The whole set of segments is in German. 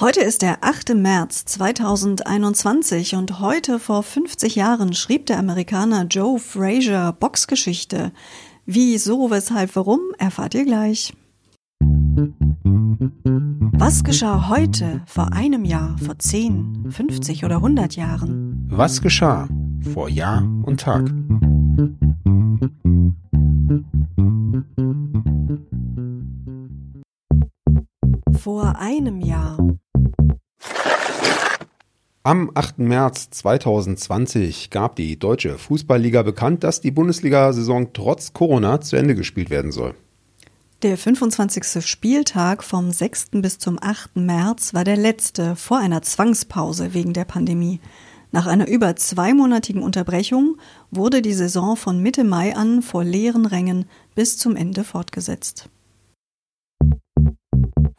Heute ist der 8. März 2021 und heute vor 50 Jahren schrieb der Amerikaner Joe Frazier Boxgeschichte. Wieso, weshalb, warum, erfahrt ihr gleich. Was geschah heute, vor einem Jahr, vor 10, 50 oder 100 Jahren? Was geschah vor Jahr und Tag? Vor einem Jahr. Am 8. März 2020 gab die Deutsche Fußballliga bekannt, dass die Bundesliga-Saison trotz Corona zu Ende gespielt werden soll. Der 25. Spieltag vom 6. bis zum 8. März war der letzte vor einer Zwangspause wegen der Pandemie. Nach einer über zweimonatigen Unterbrechung wurde die Saison von Mitte Mai an vor leeren Rängen bis zum Ende fortgesetzt.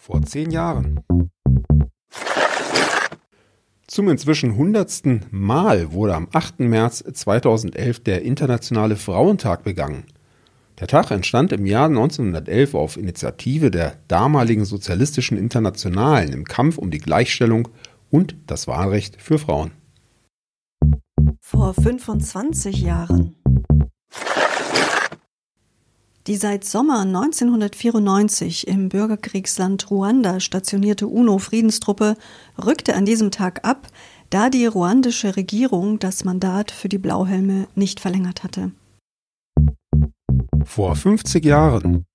Vor zehn Jahren. Zum inzwischen hundertsten Mal wurde am 8. März 2011 der Internationale Frauentag begangen. Der Tag entstand im Jahr 1911 auf Initiative der damaligen Sozialistischen Internationalen im Kampf um die Gleichstellung und das Wahlrecht für Frauen. Vor 25 Jahren. Die seit Sommer 1994 im Bürgerkriegsland Ruanda stationierte UNO-Friedenstruppe rückte an diesem Tag ab, da die ruandische Regierung das Mandat für die Blauhelme nicht verlängert hatte. Vor 50 Jahren.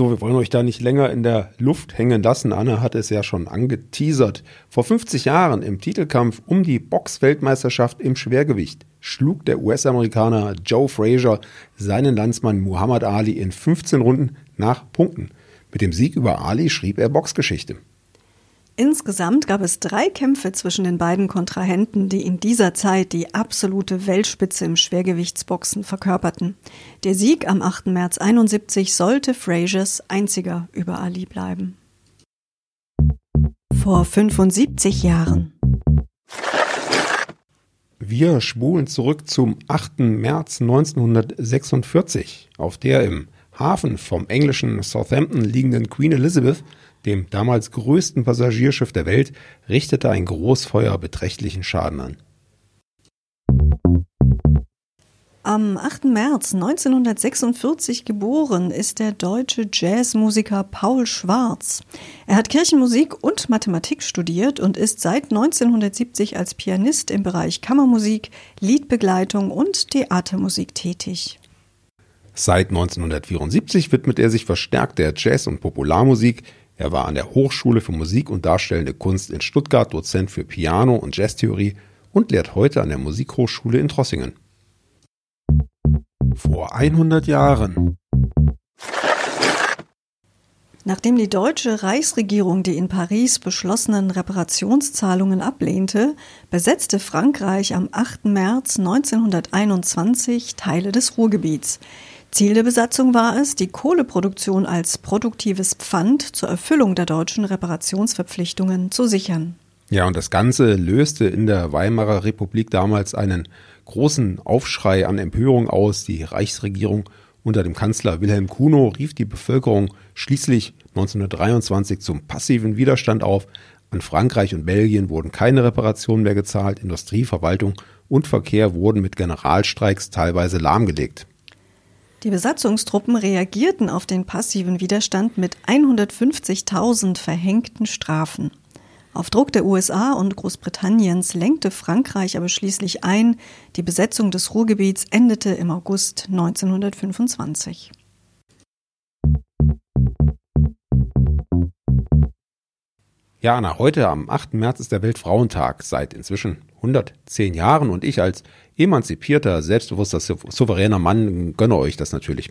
So, wir wollen euch da nicht länger in der Luft hängen lassen. Anne hat es ja schon angeteasert. Vor 50 Jahren im Titelkampf um die Boxweltmeisterschaft im Schwergewicht schlug der US-Amerikaner Joe Frazier seinen Landsmann Muhammad Ali in 15 Runden nach Punkten. Mit dem Sieg über Ali schrieb er Boxgeschichte. Insgesamt gab es drei Kämpfe zwischen den beiden Kontrahenten, die in dieser Zeit die absolute Weltspitze im Schwergewichtsboxen verkörperten. Der Sieg am 8. März 71 sollte Fraziers einziger über Ali bleiben. Vor 75 Jahren. Wir spulen zurück zum 8. März 1946, auf der im Hafen vom englischen Southampton liegenden Queen Elizabeth, dem damals größten Passagierschiff der Welt, richtete ein Großfeuer beträchtlichen Schaden an. Am 8. März 1946 geboren ist der deutsche Jazzmusiker Paul Schwarz. Er hat Kirchenmusik und Mathematik studiert und ist seit 1970 als Pianist im Bereich Kammermusik, Liedbegleitung und Theatermusik tätig. Seit 1974 widmet er sich verstärkt der Jazz- und Popularmusik. Er war an der Hochschule für Musik und Darstellende Kunst in Stuttgart Dozent für Piano und Jazztheorie und lehrt heute an der Musikhochschule in Trossingen. Vor 100 Jahren. Nachdem die deutsche Reichsregierung die in Paris beschlossenen Reparationszahlungen ablehnte, besetzte Frankreich am 8. März 1921 Teile des Ruhrgebiets. Ziel der Besatzung war es, die Kohleproduktion als produktives Pfand zur Erfüllung der deutschen Reparationsverpflichtungen zu sichern. Ja, und das Ganze löste in der Weimarer Republik damals einen großen Aufschrei an Empörung aus. Die Reichsregierung unter dem Kanzler Wilhelm Kuno rief die Bevölkerung schließlich 1923 zum passiven Widerstand auf. An Frankreich und Belgien wurden keine Reparationen mehr gezahlt. Industrie, Verwaltung und Verkehr wurden mit Generalstreiks teilweise lahmgelegt. Die Besatzungstruppen reagierten auf den passiven Widerstand mit 150.000 verhängten Strafen. Auf Druck der USA und Großbritanniens lenkte Frankreich aber schließlich ein, die Besetzung des Ruhrgebiets endete im August 1925. Ja, Anna, heute am 8. März ist der Weltfrauentag seit inzwischen 110 Jahren und ich als emanzipierter, selbstbewusster, souveräner Mann gönne euch das natürlich.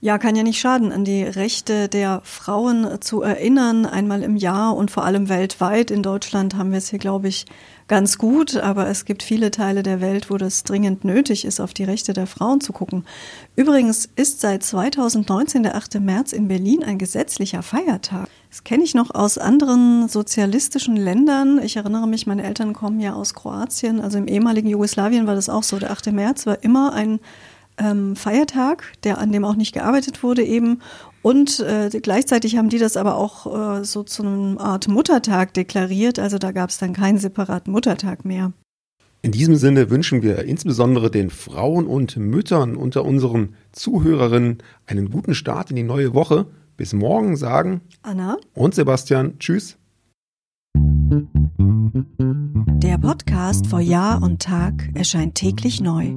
Ja, kann ja nicht schaden, an die Rechte der Frauen zu erinnern, einmal im Jahr und vor allem weltweit. In Deutschland haben wir es hier, glaube ich, ganz gut, aber es gibt viele Teile der Welt, wo das dringend nötig ist, auf die Rechte der Frauen zu gucken. Übrigens ist seit 2019 der 8. März in Berlin ein gesetzlicher Feiertag. Das kenne ich noch aus anderen sozialistischen Ländern. Ich erinnere mich, meine Eltern kommen ja aus Kroatien, also im ehemaligen Jugoslawien war das auch so. Der 8. März war immer ein ähm, Feiertag, der an dem auch nicht gearbeitet wurde eben. Und äh, gleichzeitig haben die das aber auch äh, so zu einer Art Muttertag deklariert. Also da gab es dann keinen separaten Muttertag mehr. In diesem Sinne wünschen wir insbesondere den Frauen und Müttern unter unseren Zuhörerinnen einen guten Start in die neue Woche. Bis morgen sagen Anna und Sebastian Tschüss. Der Podcast vor Jahr und Tag erscheint täglich neu.